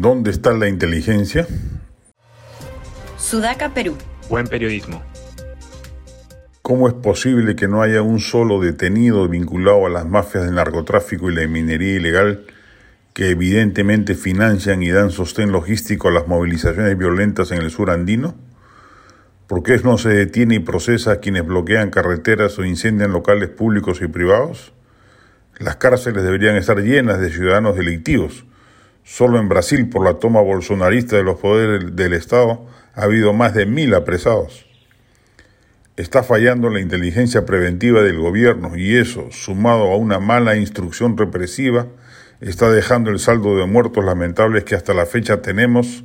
¿Dónde está la inteligencia? Sudaca, Perú. Buen periodismo. ¿Cómo es posible que no haya un solo detenido vinculado a las mafias del narcotráfico y la minería ilegal que evidentemente financian y dan sostén logístico a las movilizaciones violentas en el sur andino? ¿Por qué no se detiene y procesa a quienes bloquean carreteras o incendian locales públicos y privados? Las cárceles deberían estar llenas de ciudadanos delictivos. Solo en Brasil, por la toma bolsonarista de los poderes del Estado, ha habido más de mil apresados. Está fallando la inteligencia preventiva del gobierno y eso, sumado a una mala instrucción represiva, está dejando el saldo de muertos lamentables que hasta la fecha tenemos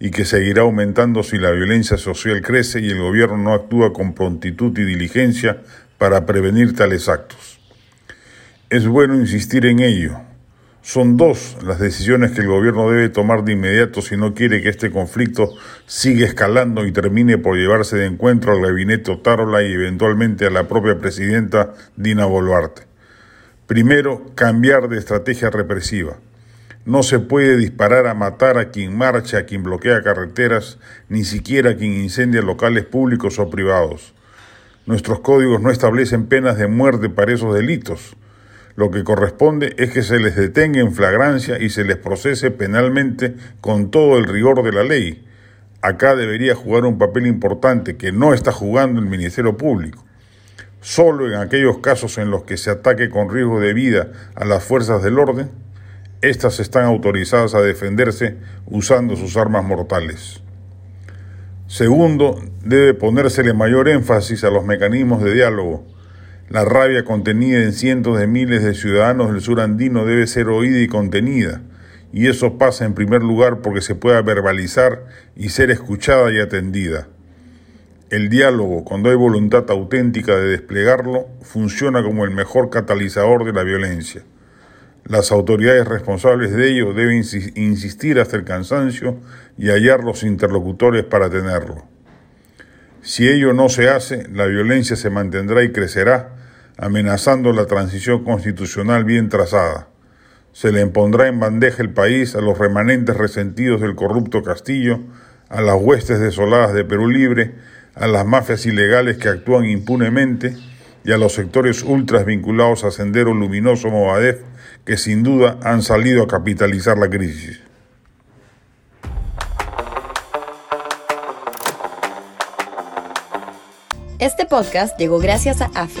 y que seguirá aumentando si la violencia social crece y el gobierno no actúa con prontitud y diligencia para prevenir tales actos. Es bueno insistir en ello, son dos las decisiones que el gobierno debe tomar de inmediato si no quiere que este conflicto siga escalando y termine por llevarse de encuentro al gabinete Otárola y eventualmente a la propia presidenta Dina Boluarte. Primero, cambiar de estrategia represiva. No se puede disparar a matar a quien marcha, a quien bloquea carreteras, ni siquiera a quien incendia locales públicos o privados. Nuestros códigos no establecen penas de muerte para esos delitos. Lo que corresponde es que se les detenga en flagrancia y se les procese penalmente con todo el rigor de la ley. Acá debería jugar un papel importante que no está jugando el Ministerio Público. Solo en aquellos casos en los que se ataque con riesgo de vida a las fuerzas del orden, éstas están autorizadas a defenderse usando sus armas mortales. Segundo, debe ponérsele mayor énfasis a los mecanismos de diálogo la rabia contenida en cientos de miles de ciudadanos del sur andino debe ser oída y contenida, y eso pasa en primer lugar porque se pueda verbalizar y ser escuchada y atendida. El diálogo, cuando hay voluntad auténtica de desplegarlo, funciona como el mejor catalizador de la violencia. Las autoridades responsables de ello deben insistir hasta el cansancio y hallar los interlocutores para tenerlo. Si ello no se hace, la violencia se mantendrá y crecerá, amenazando la transición constitucional bien trazada. Se le impondrá en bandeja el país a los remanentes resentidos del corrupto Castillo, a las huestes desoladas de Perú Libre, a las mafias ilegales que actúan impunemente y a los sectores ultras vinculados a Sendero Luminoso Movadef que sin duda han salido a capitalizar la crisis. Este podcast llegó gracias a AFE,